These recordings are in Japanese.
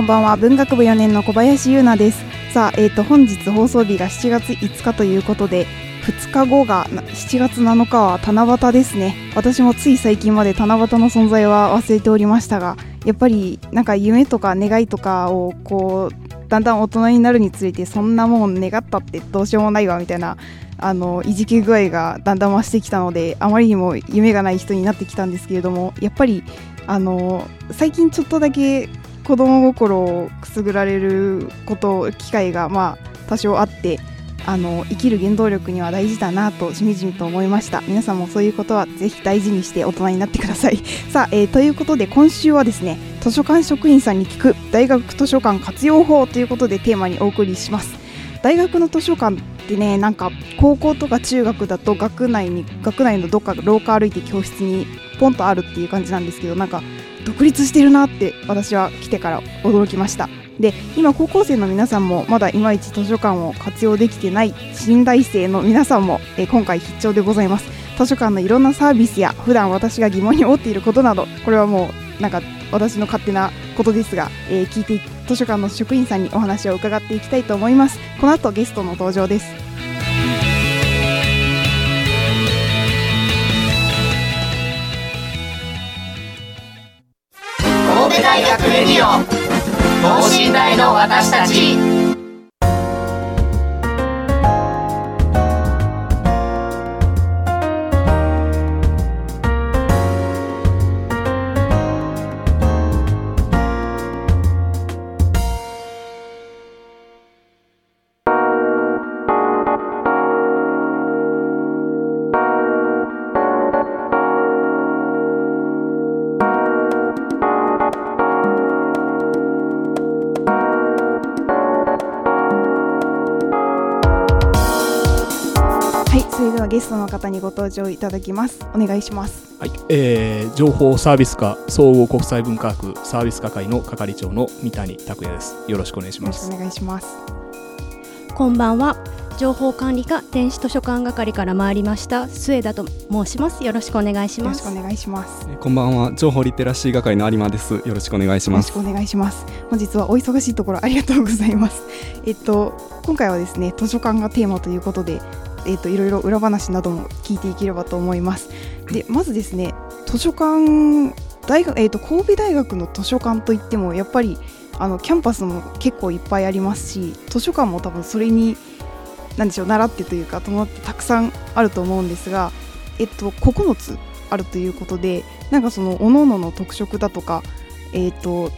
こんばんは。文学部4年の小林優奈です。さあ、えー、と本日放送日が7月5日ということで2日後が7月7日は七夕ですね。私もつい最近まで七夕の存在は忘れておりましたがやっぱりなんか夢とか願いとかをこうだんだん大人になるにつれてそんなもん願ったってどうしようもないわみたいなあのいじけ具合がだんだん増してきたのであまりにも夢がない人になってきたんですけれどもやっぱりあの最近ちょっとだけ子供心をくすぐられること機会がまあ多少あってあの生きる原動力には大事だなとしみじみと思いました。皆さんもそういうことはぜひ大事にして大人になってください。さあ、えーということで今週はですね図書館職員さんに聞く大学図書館活用法ということでテーマにお送りします。大学の図書館ってねなんか高校とか中学だと学内に学内のどっか廊下歩いて教室にポンとあるっていう感じなんですけどなんか独立してるなって私は来てから驚きました。で今高校生の皆さんもまだいまいち図書館を活用できてない新大生の皆さんも、えー今回必聴でございます。図書館のいろんなサービスや普段私が疑問に思っていることなどこれはもうなんか私の勝手なことですが、えー聞いて図書館の職員さんにお話を伺っていきたいと思います。この後ゲストの登場です。オ等身大の私たち。それではゲストの方にご登場いただきますお願いしますはい、えー、情報サービス課総合国際文化学サービス課会の係長の三谷拓也です。よろしくお願いします。よろしくお願いしますこんばんは。情報管理課電子図書館係から参りました末田と申します。よろしくお願いしますよろしくお。願いしますえーこんばんは情報リテラシー係の有馬ですよろしくお願いしますよろしくお願いします。本日はお忙しいところありがとうございます。えっと今回はですね図書館がテーマということで、えっといろいろ裏話なども聞いていければと思います。でまずですね図書館大学えっと神戸大学の図書館といってもやっぱりあのキャンパスも結構いっぱいありますし図書館も多分それになんでしょう習ってというか伴ってたくさんあると思うんですが、えっと9つあるということでなんかその各々の特色だとかえっと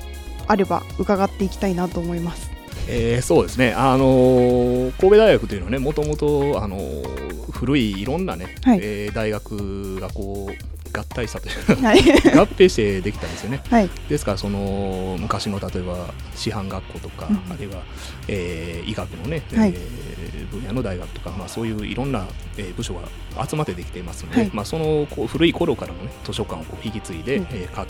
あれば伺っていきたいなと思います。えーそうですね、あのー神戸大学というのはね、もともと、あのー古いいろんなね、はい。えー大学がこう合体したというかはい、合併してできたんですよね。はい、ですからその昔の例えば師範学校とか、うん。あるいは、えー医学のね、はい。えー分野の大学とか、まあ、そういういろんな、えー部署が集まってできていますので、はい。まあ、そのこう古い頃からの、ね、図書館をこう引き継いで、うん。えー各、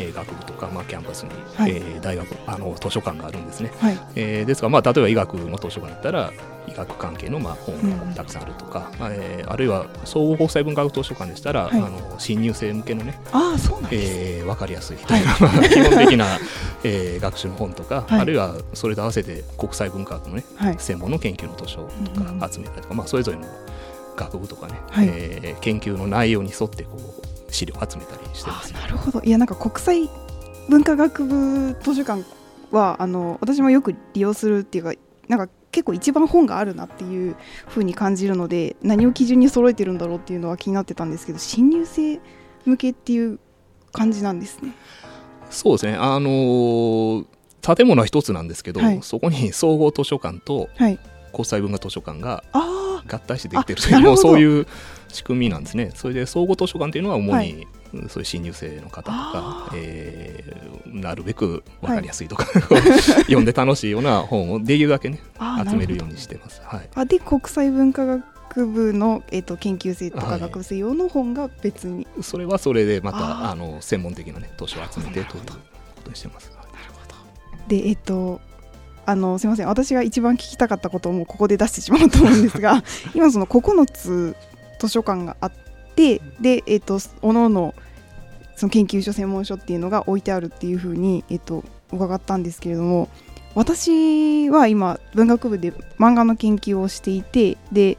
えー学部とか、まあ、キャンパスに、はい。えー大学あの図書館があるんですね。はい、えーですから、まあ、例えば医学の図書館だったら医学関係のまあ本うんがたくさんあるとか、えーあるいは総合国際文化学図書館でしたら、はい。あの新入生向けのね、ああそうなん。えー、分かりやすいとい。うか、まあ基本的な、えー学習の本とか、はい。あるいはそれと合わせて国際文化学のねはい、専門の研究の図書とうんうんか集めたりとか、まあ、それぞれの学部とかね、はい。えー研究の内容に沿ってこう資料を集めたりしてまあす。なるほど。いやなんか国際文化学部図書館はあの私もよく利用するっていうかなんか結構一番本があるなっていう風に感じるので何を基準に揃えてるんだろうっていうのは気になってたんですけど新入生向けっていう感じなんですね。そうですね。あのー建物は一つなんですけど、はい。そこに総合図書館とはい、国際文化図書館があ合体してできてるというもうそういう仕組みなんですね。それで総合図書館っていうのは主に、そういう新入生の方とあか、えーなるべく分かりやすいとか、読んで楽しいような本をできるだけね集めるようなほにしてます。はい、どあで国際文化学部の、えー、と研究生とはい。か学部生用の本が別に、それはそれでまたあの専門的な、ね、図書を集めてということにしてます。はいでえっ、とあのすみません。私が一番聞きたかったことをもうここで出してしまうと思うんですが 今その9つ図書館があってでえっ、とおのおのその研究所専門書っていうのが置いてあるっていうふうに、えっと伺ったんですけれども私は今文学部で漫画の研究をしていてで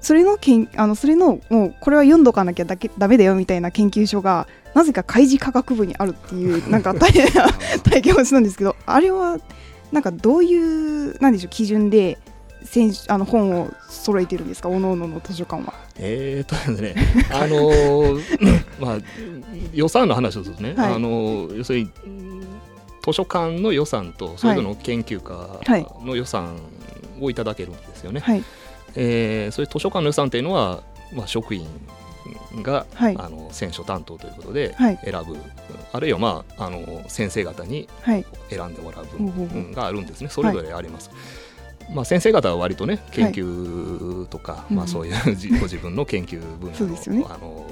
それのけんあのそれのもうこれは読んどかなきゃだけダメだよみたいな研究所がなぜか開示科学部にあるっていうなんか 大変な体験をしたんですけどあれはなんかどういうなんでしょう基準で選あの本を揃えてるんですか？おのおのの図書館は。えーとですね、あのー まあ、予算の話をするとね、はいあのー要するにうん図書館の予算とそれぞれの研究はい家の予算をいただけるんですよね。はいえーそれ図書館の予算っていうのは、まあ、職員が、はい。あの選書担当ということではい。選ぶ、あるいは、まあ、あの先生方にはい。選んでもらうほうほうほう。分があるんですね、それぞれあります。まあ、先生方は割とね研究とか、うんまあ、そういう じご自分の研究分野そうですよね。のあの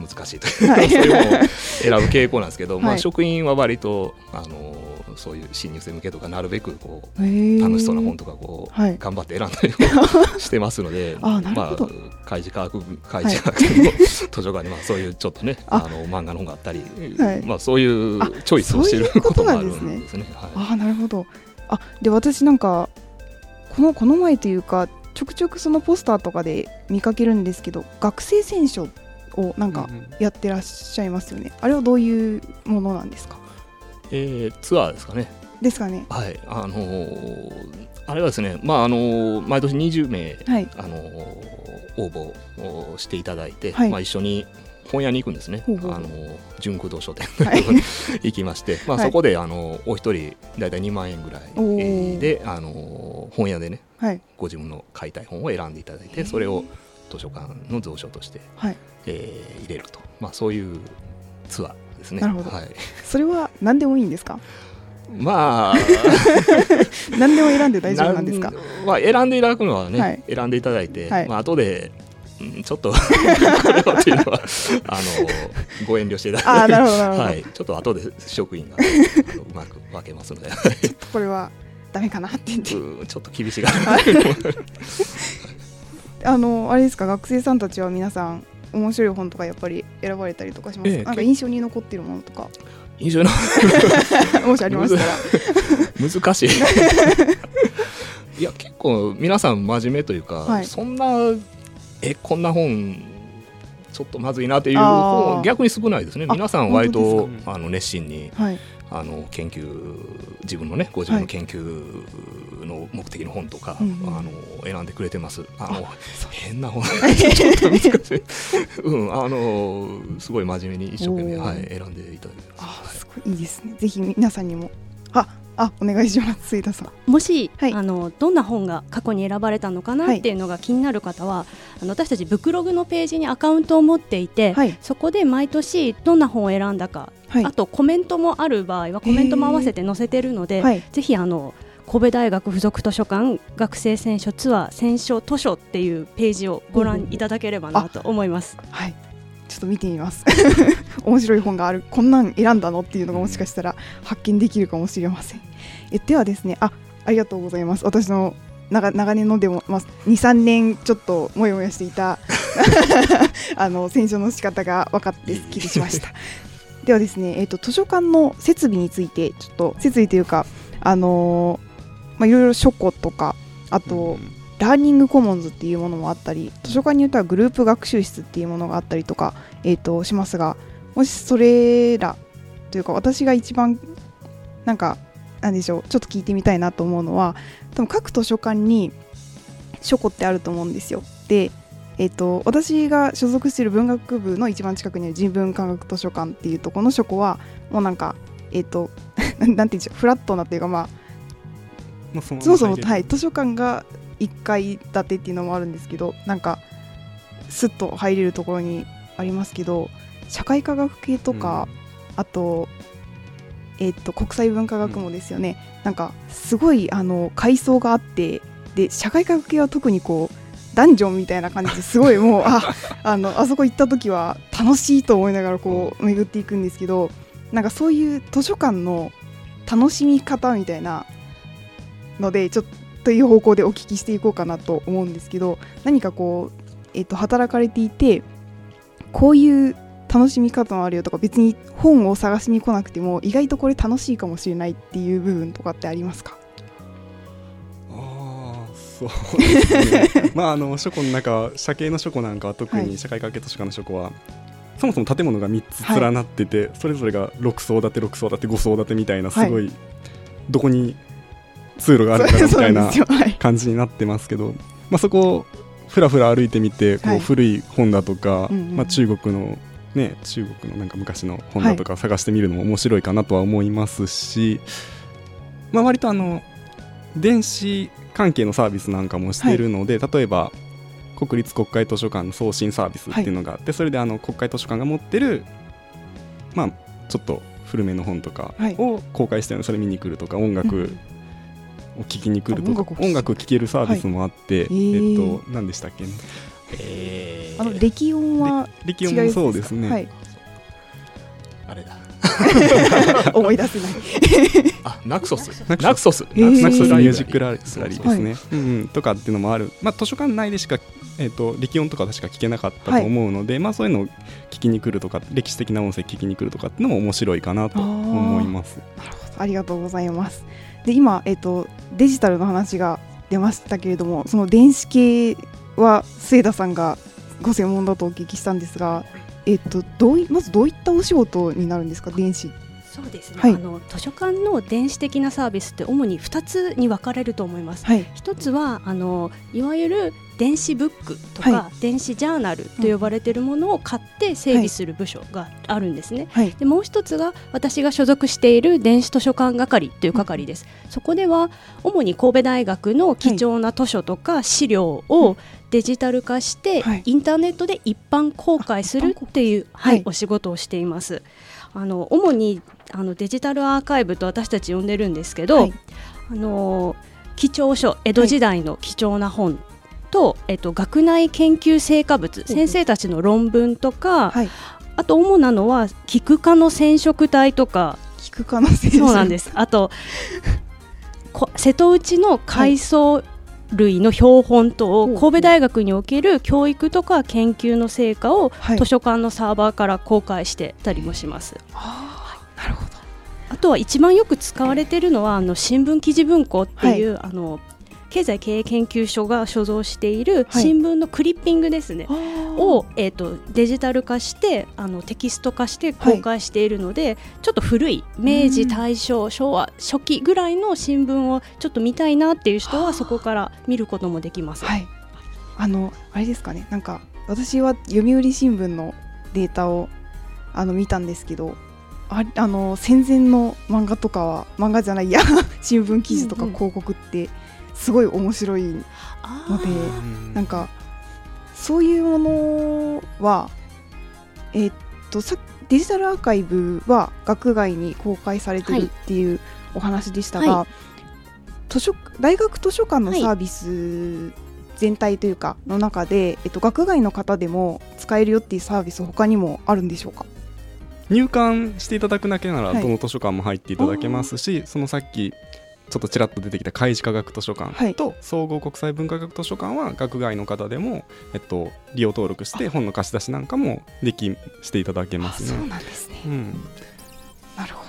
難しいという、はい。そういうものを選ぶ傾向なんですけど、まあ、はい。職員は割とあのそういう新入生向けとかなるべくこう楽しそうな本とかこう、はい。頑張って選んだりをしてますので あまあ、開示科学部開示科学の図書館にまあそういうちょっとね あ。あの漫画の本があったり、はい。まあ、そういうあチョイスをしてるこことともあるなんですね。ああなるほど。あで私なんかこのこの前というかちょくちょくそのポスターとかで見かけるんですけど学生選書をなんかうんうん。やってらっしゃいますよね、あれはどういうものなんですか？えーツアーですかね。ですかね。はい、あのーあれはですね、まああのー毎年20名、はい。あのー応募をしていただいて、はい。まあ、一緒に本屋に行くんですね、ほうほうあのー純駆動書店はい。行きまして、まあ、はい。そこで、あのーお一人大体2万円ぐらいで、あのー本屋でねはい。ご自分の買いたい本を選んでいただいてそれを図書館の蔵書として、はい。えー入れると、まあ、そういうツアーですね。なるほど。はい。それは何でもいいんですか？まあ。何でも選んで大丈夫なんですか？まあ、選んでいただくのはね、はい。選んでいただいて、はい。まあ後で、うんちょっとこれはっていうのはあのご遠慮していただいて。はい、ちょっと後で職員が うまく分けますので。これはダメかなって言って。うんちょっと厳しいかなあのあれですか？学生さんたちは皆さん面白い本とかやっぱり選ばれたりとかします？か、ええなんか印象に残ってるものとか？印象の もしありましたら。難しい。いや結構皆さん真面目というか、はい。そんなえこんな本ちょっとまずいなっていう本逆に少ないですね。あ皆さん割本と当あの熱心にはい。あの研究自分のねご自分の研究の目的の本とか、うんうん。あの選んでくれてます。あの変な本。ちょっと難しいうんあのすごい真面目に一生懸命、はい、選んでいただいてます。あすごいいいですね。ぜひ皆さんにも。ああお願いします末田さん。もし、はい。あのどんな本が過去に選ばれたのかなっていうのが気になる方は、あの私たちブクログのページにアカウントを持っていて、はい。そこで毎年どんな本を選んだか、はい。あとコメントもある場合はコメントも合わせて載せてるので、はい。ぜひあの神戸大学附属図書館学生選書ツアー選書図書っていうページをご覧いただければなと思います。はい。ちょっと見てみます。面白い本がある。こんなん選んだのっていうのがもしかしたら発見できるかもしれません。えではですねあありがとうございます。私の長長年のでも、まあ、23年ちょっともやもやしていた あの選書の仕方が分かってすっきりしました。ではですね、えー、と図書館の設備についてちょっと設備というかあのーまあいろいろ書庫とかあと、ラーニングコモンズっていうものもあったり図書館によってはグループ学習室っていうものがあったりとか、えー、としますがもしそれらというか私が一番なんかなんでしょうちょっと聞いてみたいなと思うのは多分各図書館に書庫ってあると思うんですよ。でえっと私が所属している文学部の一番近くにある人文科学図書館っていうところの書庫はもうなんかえっと なんて言うんでしょうフラットなっていうかまあまあ、そのそもそも、入れる。はい、図書館が1階建てっていうのもあるんですけどなんかスッと入れるところにありますけど社会科学系とか、あと,、えっと国際文化学もですよね、なんかすごいあの階層があってで社会科学系は特にこうダンジョンみたいな感じですごいもうあ あのあそこ行った時は楽しいと思いながらこう巡っていくんですけどなんかそういう図書館の楽しみ方みたいなのでちょっという方向でお聞きしていこうかなと思うんですけど何かこう、えっと働かれていてこういう楽しみ方もあるよとか別に本を探しに来なくても意外とこれ楽しいかもしれないっていう部分とかってありますか？ああそうですね。まああの書庫の中は社系の書庫なんかは特はい。に社会科系図書館の書庫は、そもそも建物が3つ連なってて、それぞれが6層建て6層建て5層建てみたいなすごい、どこに通路があるかなみたいな感じになってますけど、まあ、そこをふらふら歩いてみてこはい。う古い本だとか、まあ、中国のね中国のなんか昔の本だとか探してみるのも面白いかなとは思いますし、まあ、割とあの電子関係のサービスなんかもしているので、例えば国立国会図書館の送信サービスっていうのがあって、それであの国会図書館が持ってるまあちょっと古めの本とかはい。を公開してるのそれ見に来るとか音楽を聴きに来ると音楽を聴き音楽を聴けるサービスもあって、はい。へー。えっと何でしたっけ？ねえー、あの歴音は力音もそうですね、はい、あれだ。思い出せない。あナクソス。ナクソス。ナクソス。えー。ナクソス。ラミュージックラリスラリーですね、はうんうん、とかっていうのもある、まあ、図書館内でしか、えっと力音とか確か聞けなかったと思うので、まあ、そういうのを聞きに来るとか歴史的な音声聞きに来るとかっていうのも面白いかなと思います。ありがとうございます。で今、えっとデジタルの話が出ましたけれどもその電子系は末田さんがご専門だとお聞きしたんですが、えっとどうまずどういったお仕事になるんですか電子って。そうですね、はい。あの図書館の電子的なサービスって主に2つに分かれると思います。はい。一つはあのいわゆる電子ブックとか、は電子ジャーナルと呼ばれているものを買って整備する部署があるんですね。はい。でもう一つが私が所属している電子図書館係という係です。そこでは主に神戸大学の貴重な図書とか資料をデジタル化して、はい。インターネットで一般公開するっていう、はい。お仕事をしています。あの主にあのデジタルアーカイブと私たち呼んでるんですけど、はい。あの貴重書江戸時代の貴重な本と、えっと、学内研究成果物先生たちの論文とか、はい。あと主なのは菊科の染色体とか。聞く可能性そうなんです。あとこ瀬戸内の海藻類の標本等をほう神戸大学における教育とか研究の成果をはい。図書館のサーバーから公開してたりもします。あーなるほど。あとは一番よく使われているのはあの新聞記事文庫っていう、あの経済経営研究所が所蔵しているはい。新聞のクリッピングですね、をを、えー、とデジタル化してあのテキスト化して公開しているので、ちょっと古い明治うん。大正昭和初期ぐらいの新聞をちょっと見たいなっていう人はそこから見ることもできます。はい。あのあれですかね。なんか私は読売新聞のデータをあの見たんですけどああの戦前の漫画とかは漫画じゃないや 新聞記事とかうんうん。広告ってすごい面白いあのでー。なんかそういうものはえーっとさデジタルアーカイブは学外に公開されてるっていうお話でしたが、は図書大学図書館のサービス全体というかの中で、えっと、学外の方でも使えるよっていうサービス他にもあるんでしょうか？入館していただくだけならはい。どの図書館も入っていただけますし、そのさっきちょっとちらっと出てきた開示科学図書はい。館と総合国際文化学図書館は学外の方でも、えっと、利用登録して本の貸し出しなんかもできしていただけますそうね。なんですね。うん。なるほ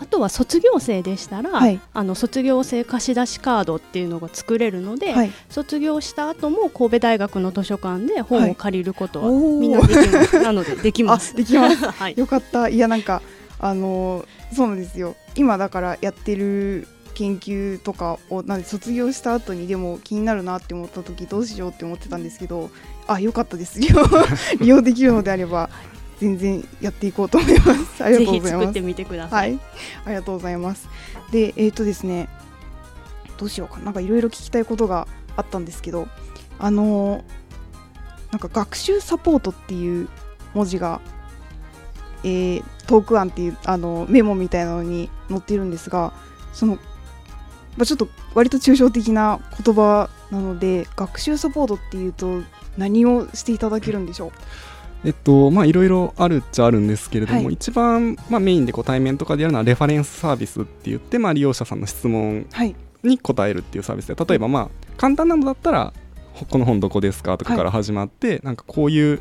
あとは卒業生でしたら、はい。あの卒業生貸し出しカードっていうのが作れるので、どはい。卒業した後も神戸大学の図書館で本を借りることはみんなできます。なのでできます。あできます。はい。よかった。いやなんかあのーそうなんですよ今だからやってる研究とかをなんで卒業した後にでも気になるなって思った時どうしようって思ってたんですけどあ良かったです。利用利用できるのであれば全然やっていこうと思います。ありがぜとうございます。ひ作ってみてくださ。はい。いありがとうございます。でえっ、とですねどうしようかな。なんかいろいろ聞きたいことがあったんですけどあのーなんか学習サポートっていう文字が、えートーク案っていうあのメモみたいなのに載っているんですがその、まあ、ちょっと割と抽象的な言葉なので学習サポートっていうと何をしていただけるんでしょう？えっとまあいろいろあるっちゃあるんですけれども、はい。一番、まあ、メインでこう対面とかでやるのはレファレンスサービスって言って、まあ、利用者さんの質問はい。に答えるっていうサービスで例えばまあ簡単なのだったらほこの本どこですかとかから始まって、なんかこういう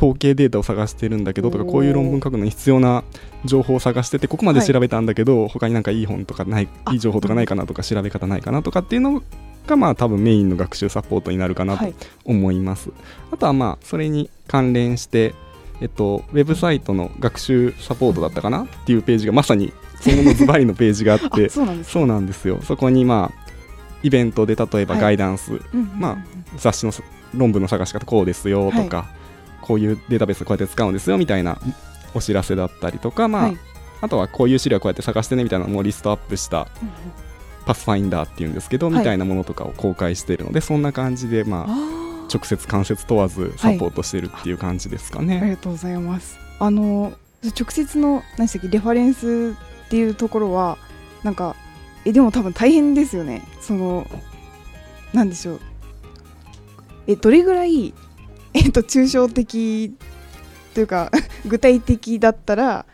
統計データを探してるんだけどとかこういう論文書くのに必要な情報を探しててここまで調べたんだけど、他になんかいい本とかないあいい情報とかないかなとか調べ方ないかなとかっていうのがまあ多分メインの学習サポートになるかなとはい。思います、あとはまあそれに関連してえっと、ウェブサイトの学習サポートだったかなっていうページがまさにそのズバリのページがあって あそうなんですよ。そこにまあイベントで例えばはい。ガイダンス、うんまあ雑誌のさ論文の探し方こうですよとか、こういうデータベースこうやって使うんですよみたいなお知らせだったりとか、まあはいあとはこういう資料こうやって探してねみたいなのもリストアップしたパスファインダーっていうんですけど、はいみたいなものとかを公開しているのでそんな感じでまあ直接間接問わずサポートしてるっていう感じですかありね。がとうございます。あの直接の何でしたっけレファレンスっていうところはなんかえでも多分大変ですよね。そのなんでしょう。えどれぐらいえっと抽象的というか 具体的だったら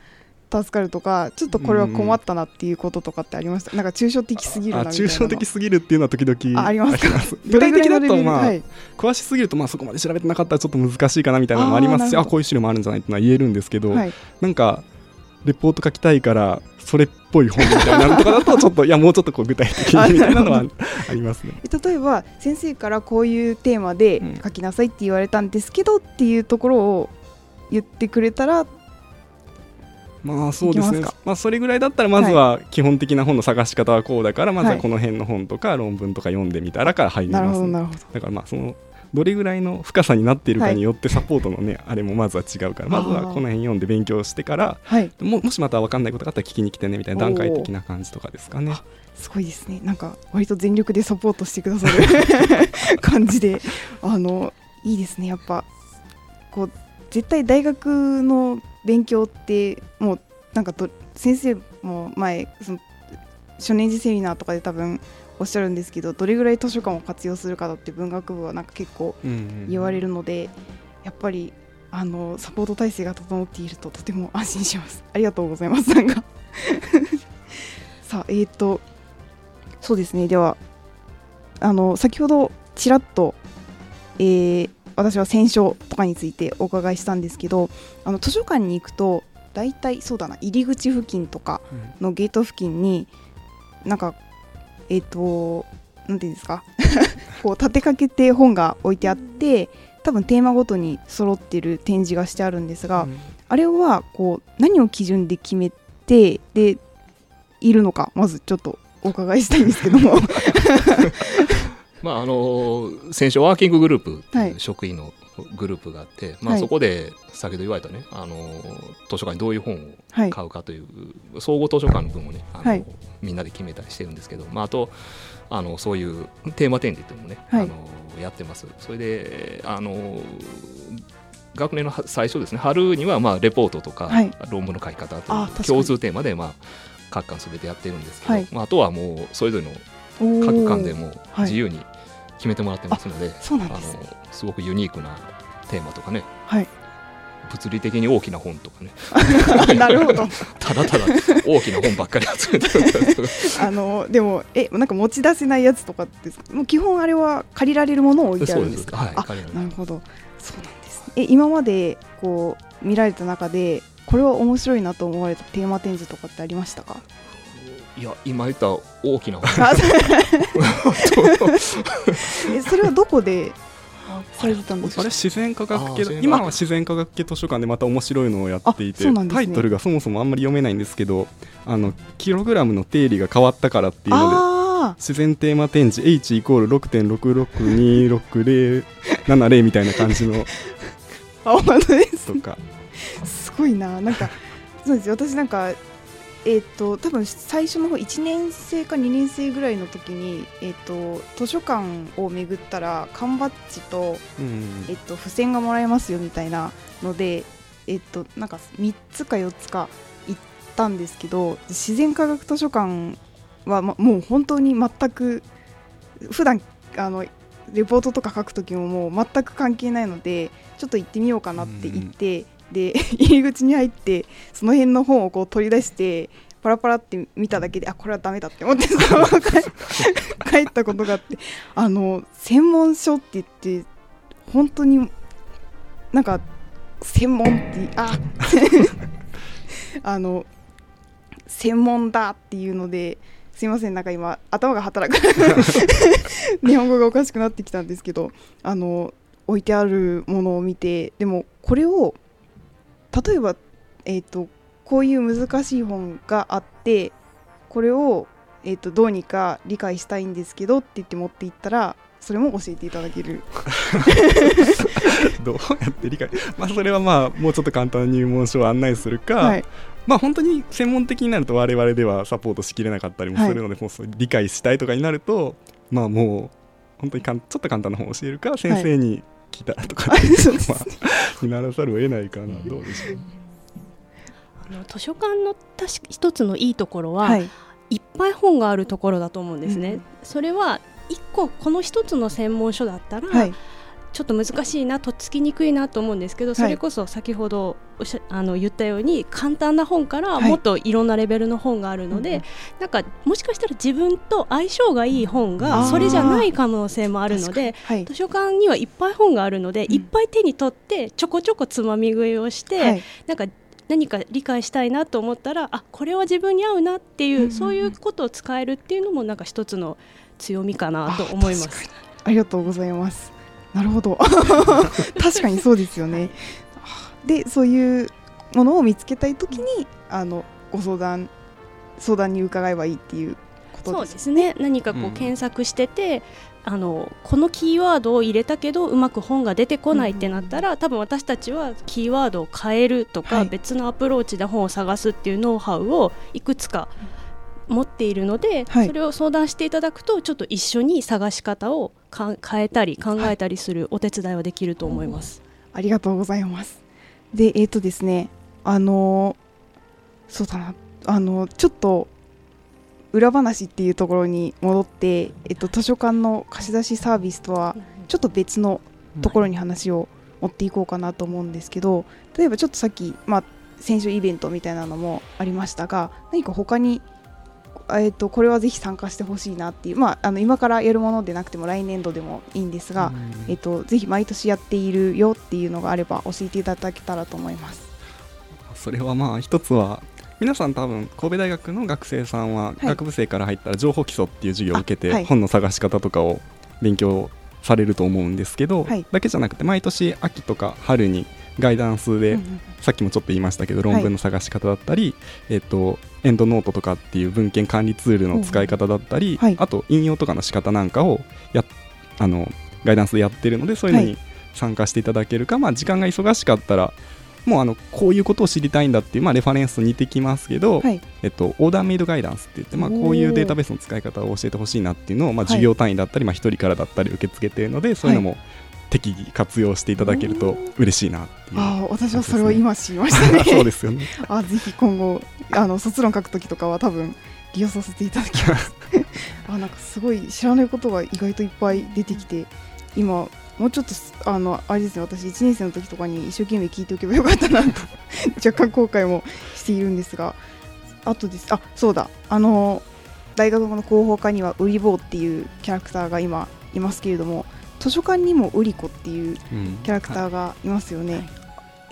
助かるとかちょっとこれは困ったなっていうこととかってありました？なんか抽象的すぎるなあみたいなの。抽象的すぎるっていうのは時々あありますか？具体的だとまあ、はい。詳しすぎるとまあそこまで調べてなかったらちょっと難しいかなみたいなのもありますしあこういう資料もあるんじゃないってのは言えるんですけど、はい。なんかレポート書きたいからそれっぽい本みたいなのとかだと ちょっといやもうちょっとこう具体的あにみたいなのはありますね。え例えば先生からこういうテーマでうん。書きなさいって言われたんですけどっていうところを言ってくれたらまあそうですね。ますか？まあそれぐらいだったらまずは基本的な本の探し方はこうだからまずははい。この辺の本とか論文とか読んでみたらから入りますね、ほどなるほど。だからまあそのどれぐらいの深さになっているかによってサポートのね、あれもまずは違うから。まずはこの辺読んで勉強してからはい。ももしまた分かんないことがあったら聞きに来てねみたいな段階的な感じとかですかね。すごいですね。なんか割と全力でサポートしてくださる 感じで。あのいいですね。やっぱこう絶対大学の勉強ってもうなんかと先生も前その初年次セミナーとかで多分おっしゃるんですけどどれぐらい図書館を活用するかだって文学部はなんか結構うんうん言われるのでやっぱりあのサポート体制が整っているととても安心します。ありがとうございますなんか。さあえっ、とそうですね。ではあの先ほどちらっと、えー私は選書とかについてお伺いしたんですけどあの図書館に行くと大体そうだな入り口付近とかのゲート付近になんかえっ、となんていうんですか？こう立てかけて本が置いてあって多分テーマごとに揃ってる展示がしてあるんですが、あれはこう何を基準で決めてでいるのかまずちょっとお伺いしたいんですけども。まああの選手ワーキンググループはい。職員のグループがあって、まあ、はいそこで先ほど言われたねあの図書館にどういう本をはい。買うかという、総合図書館の分をねあの、はい。みんなで決めたりしてるんですけど、まあ、あとあのそういうテーマ展示っていうのもね、はい。あのやってます。それであの学年のは最初ですね春にはまあレポートとか、はい。論文の書き方と共通テーマでまあ各館すべてやってるんですけど、はい。まあ、あとはもうそれぞれの各館でもはい。自由に決めてもらってますので、そうなあんですね。のすごくユニークなテーマとかねはい。物理的に大きな本とかね。なるほど。ただただ大きな本ばっかり集めてる。あのでもえなんか持ち出せないやつとかですかもう基本あれは借りられるものを置いてあるんですす。かはいあなるほど。そうなんですね。え今までこう見られた中でこれは面白いなと思われたテーマ展示とかってありましたか？いや今言った大きな えそれはどこでされてたんですか？あれ自然科学系今は自然科学系図書館でまた面白いのをやっていて、ね。タイトルがそもそもあんまり読めないんですけどあのキログラムの定理が変わったからっていうのであ自然テーマ展示 H イコール6.6626070みたいな感じのあ本当ですとか。すごいな。なんかそうですよ。私なんかえっ、と多分最初の方1年生か2年生ぐらいの時にえっ、と図書館を巡ったら缶バッジとうんえっと、付箋がもらえますよみたいなので、えっと、なんか3つか4つか行ったんですけど自然科学図書館は、ま、もう本当に全く普段あのレポートとか書く時ももう全く関係ないのでちょっと行ってみようかなって言って、で 入り口に入ってその辺の本をこう取り出してパラパラって見ただけであこれはダメだって思って そのまま帰帰ったことがあってあの専門書って言って本当になんか専門ってあ あの専門だっていうのですいませんなんか今頭が働く日本語がおかしくなってきたんですけどあの置いてあるものを見てでもこれを例えば、えー、とこういう難しい本があってこれを、えー、とどうにか理解したいんですけどって言って持っていったらそれも教えていただける。どうやって理解？まあそれはまあもうちょっと簡単な入門書を案内するか、はい。まあ本当に専門的になると我々ではサポートしきれなかったりもするので、もうそう理解したいとかになるとまあもう本当にかんちょっと簡単な本を教えるか先生に聞いたらとか、まあにならざるを得ないかなどうでしょう。あの図書館の確か一つのいいところは、はい。い、っぱい本があるところだと思うんですね。うん。それは一個この一つの専門書だったら、はいちょっと難しいなとっつきにくいなと思うんですけど、それこそ先ほどおっしゃあの言ったように簡単な本からはい。もっといろんなレベルの本があるので、うんうんなんかもしかしたら自分と相性がいい本あがー。それじゃない可能性もあるのではい。図書館にはいっぱい本があるので、うん。いっぱい手に取ってちょこちょこつまみ食いをして、はい。なんか何か理解したいなと思ったらあこれは自分に合うなっていう、そういうことを使えるっていうのもなんか一つの強みかなと思います。ありがとうございます。なるほど。確かにそうですよね。で、そういうものを見つけたいときに、あのご相談相談に伺えばいいっていうことそうです。ですね。何かこううん。検索してて、あのこのキーワードを入れたけどうまく本が出てこないってなったら、多分私たちはキーワードを変えるとか、はい。別のアプローチで本を探すっていうノウハウをいくつか持っているので、はい。それを相談していただくとちょっと一緒に探し方をか変えたり考えたりするお手伝いはできると思います。ありがとうございます。で、えっ、とですね、あのそうだな、あのちょっと裏話っていうところに戻って、えっと図書館の貸し出しサービスとはちょっと別のところに話を持っていこうかなと思うんですけど例えばちょっとさっき、まあ、先週イベントみたいなのもありましたが何か他に、えー、とこれはぜひ参加してほしいなっていう、まあ、あの今からやるものでなくても来年度でもいいんですが、えー、とぜひ毎年やっているよっていうのがあれば教えていただけたらと思います。それはまあ一つは皆さん多分神戸大学の学生さんははい。学部生から入ったら情報基礎っていう授業を受けて本の探し方とかを勉強されると思うんですけど、はい。だけじゃなくて毎年秋とか春にガイダンスで、さっきもちょっと言いましたけど論文の探し方だったり、えっとエンドノートとかっていう文献管理ツールの使い方だったり、はい。あと引用とかの仕方なんかをやあのガイダンスでやってるのでそういうのはに参加していただけるか、まあ、時間が忙しかったらもうあのこういうことを知りたいんだっていう、まあ、レファレンスと似てきますけど、はい。えっと、オーダーメイドガイダンスって言って、まあ、こういうデータベースの使い方を教えてほしいなっていうのを、まあ、はい。授業単位だったり、まあ、1人からだったり受け付けているのでそういうのも適宜活用していただけると嬉しいなっていう。ああ私はそれを今知りましたね。そうですよね。あぜひ今後あの卒論書くときとかは多分利用させていただきます あなんかすごい知らないことが意外といっぱい出てきて今もうちょっとすあのあれですね私1年生の時とかに一生懸命聞いておけばよかったなと若干後悔もしているんですがあとですあそうだあの大学の広報課にはウリボーっていうキャラクターが今いますけれども図書館にもウリコっていううん。キャラクターがいますよね。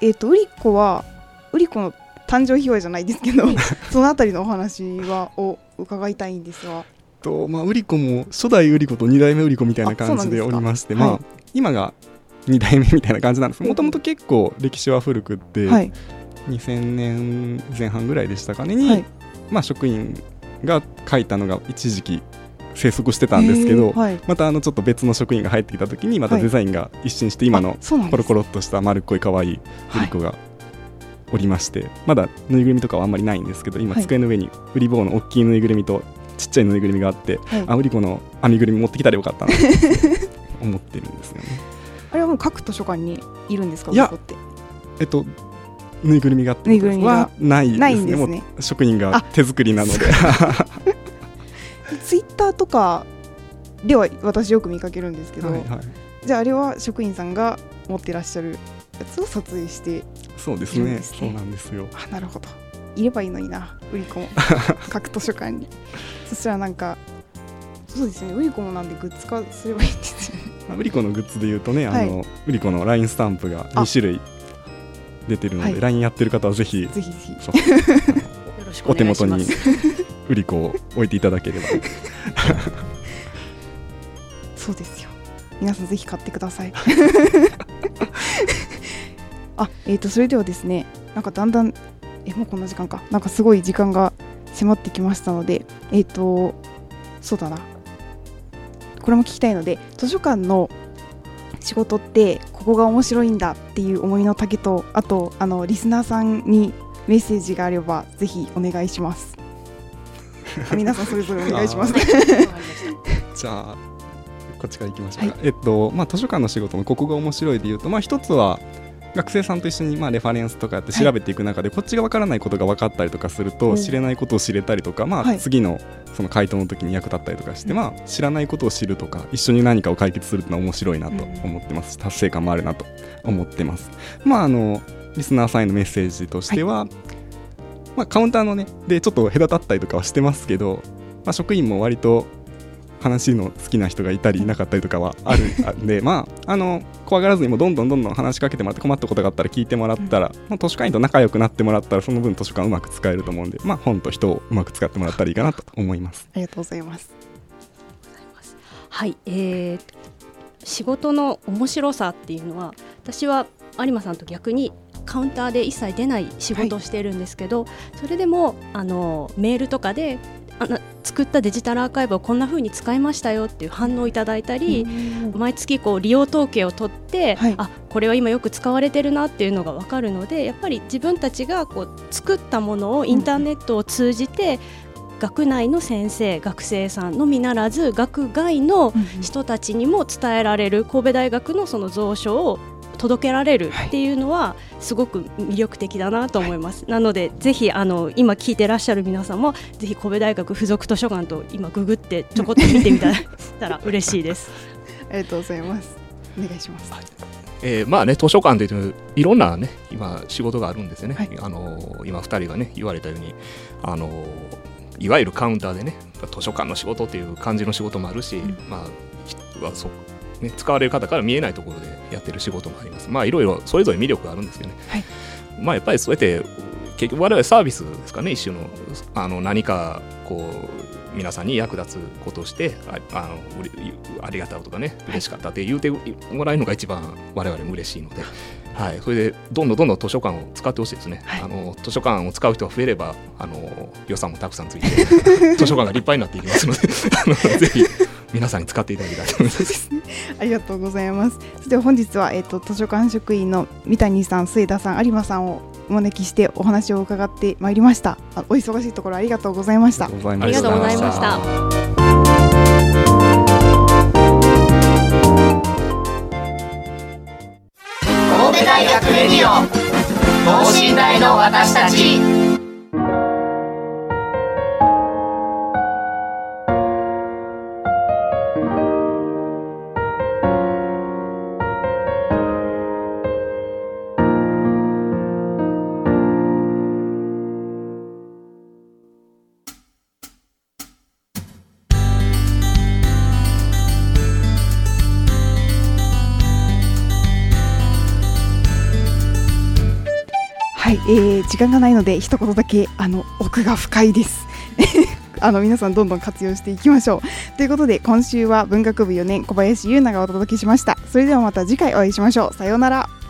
えっ、とウリコはウリコの誕生秘話じゃないですけど、そのあたりのお話はを伺いたいんですが、とまあ、ウリコも初代ウリコと二代目ウリコみたいな感じでおりまして、はい。まあ、今が2代目みたいな感じなんです。もともと結構歴史は古くって、はい。2000年前半ぐらいでしたかねに、はい。まあ、職員が書いたのが一時期生息してたんですけど、はい。またあのちょっと別の職員が入ってきた時にまたはい。デザインが一新して今のコロコロっとした丸っこい可愛い売り子がおりまして、まだぬいぐるみとかはあんまりないんですけど今はい。机の上にウリ坊の大きいぬいぐるみとちっちゃいぬいぐるみがあって、はい。あウリ子の編みぐるみ持ってきたらよかったなと 思ってるんですよね。あれはもう各図書館にいるんですか？いやえっとぬいぐるみがってはないですね。ないんですね。もう職員が手作りなので ツイッターとかでは私よく見かけるんですけど、はい、はい、じゃああれは職員さんが持ってらっしゃるやつを撮影してそうですね。そうなんですよ。あなるほど。いればいいのにな。ウリコも。各図書館に。そしたらなんかそうですね。ウリコもなんでグッズ化すればいいんですよね。まあウリコのグッズで言うとね、はい。あのウリコの LINE スタンプが2種類出てるので、はい。LINE やってる方はぜひぜひぜひ。そう。よろしくおお手元に願いします。ウリコを置いていただければ。そうですよ。皆さんぜひ買ってください。あえー、とそれではですねなんかだんだんえもうこんな時間か。なんかすごい時間が迫ってきましたのでえっ、とそうだな。これも聞きたいので図書館の仕事ってここが面白いんだっていう思いの丈とあとあのリスナーさんにメッセージがあればぜひお願いします。あ皆さんそれぞれお願いしますあ じゃあこっちから行きましょうか、はえっとまあ図書館の仕事のここが面白いで言うとまあ一つは学生さんと一緒にまあレファレンスとかやって調べていく中で、こっちが分からないことが分かったりとかすると、お知れないことを知れたりとか、まあ、はい。次のその回答の時に役立ったりとかして、まあ、知らないことを知るとか一緒に何かを解決するってのは面白いなと思ってます、達成感もあるなと思ってます。まああのリスナーさんへのメッセージとしては、まあ、カウンターのねでちょっと隔たったりとかはしてますけど、まあ、職員も割と話の好きな人がいたりいなかったりとかはある んでまああの怖がらずにもどんどんどんどん話しかけてもらって困ったことがあったら聞いてもらったら、まあ、図書館員と仲良くなってもらったらその分図書館うまく使えると思うんで、まあ、本と人をうまく使ってもらったらいいかなと思います。ありがとうございますはい、えー、仕事の面白さっていうのは私は有馬さんと逆にカウンターで一切出ない仕事をしているんですけど、それでもあのメールとかであの作ったデジタルアーカイブをこんな風に使いましたよっていう反応をいただいたり、毎月こう利用統計を取って、はい。あこれは今よく使われてるなっていうのが分かるのでやっぱり自分たちがこう作ったものをインターネットを通じて、学内の先生学生さんのみならず学外の人たちにも伝えられる神戸大学のその蔵書を届けられるっていうのはすごく魅力的だなと思います。なのでぜひあの今聞いてらっしゃる皆さんもぜひ神戸大学附属図書館と今ググってちょこっと見てみたら 嬉しいです。ありがとうございます。お願いします。えーまあね、図書館というといろんなね今仕事があるんですよね、はい。あのー今2人がね言われたようにあのーいわゆるカウンターでね図書館の仕事っていう感じの仕事もあるし、まあひはそうね、使われる方から見えないところでやってる仕事もあります。まあいろいろそれぞれ魅力があるんですけどね、はい。まあやっぱりそうやって結局我々サービスですかね一種のあの何かこう皆さんに役立つことをしてああのありがたいとかね嬉しかったって言うてもらえるのが一番我々も嬉しいので、はい、それでどんどんどんどん図書館を使ってほしいですね、はい。あの図書館を使う人が増えればあの予算もたくさんついて 図書館が立派になっていきますので。ぜひ皆さんに使っていただきたいと思います。ありがとうございます。それでは本日は、えっと図書館職員の三谷さん、末田さん、有馬さんをお招きしてお話を伺ってまいりました。あお忙しいところありがとうございました。ありがとうございあましたりがとうございました。神戸大学レディオ等身大の私たち時間がないので一言だけあの奥が深いです。あの皆さんどんどん活用していきましょう。ということで今週は文学部4年小林優奈がお届けしました。それではまた次回お会いしましょう。さようなら。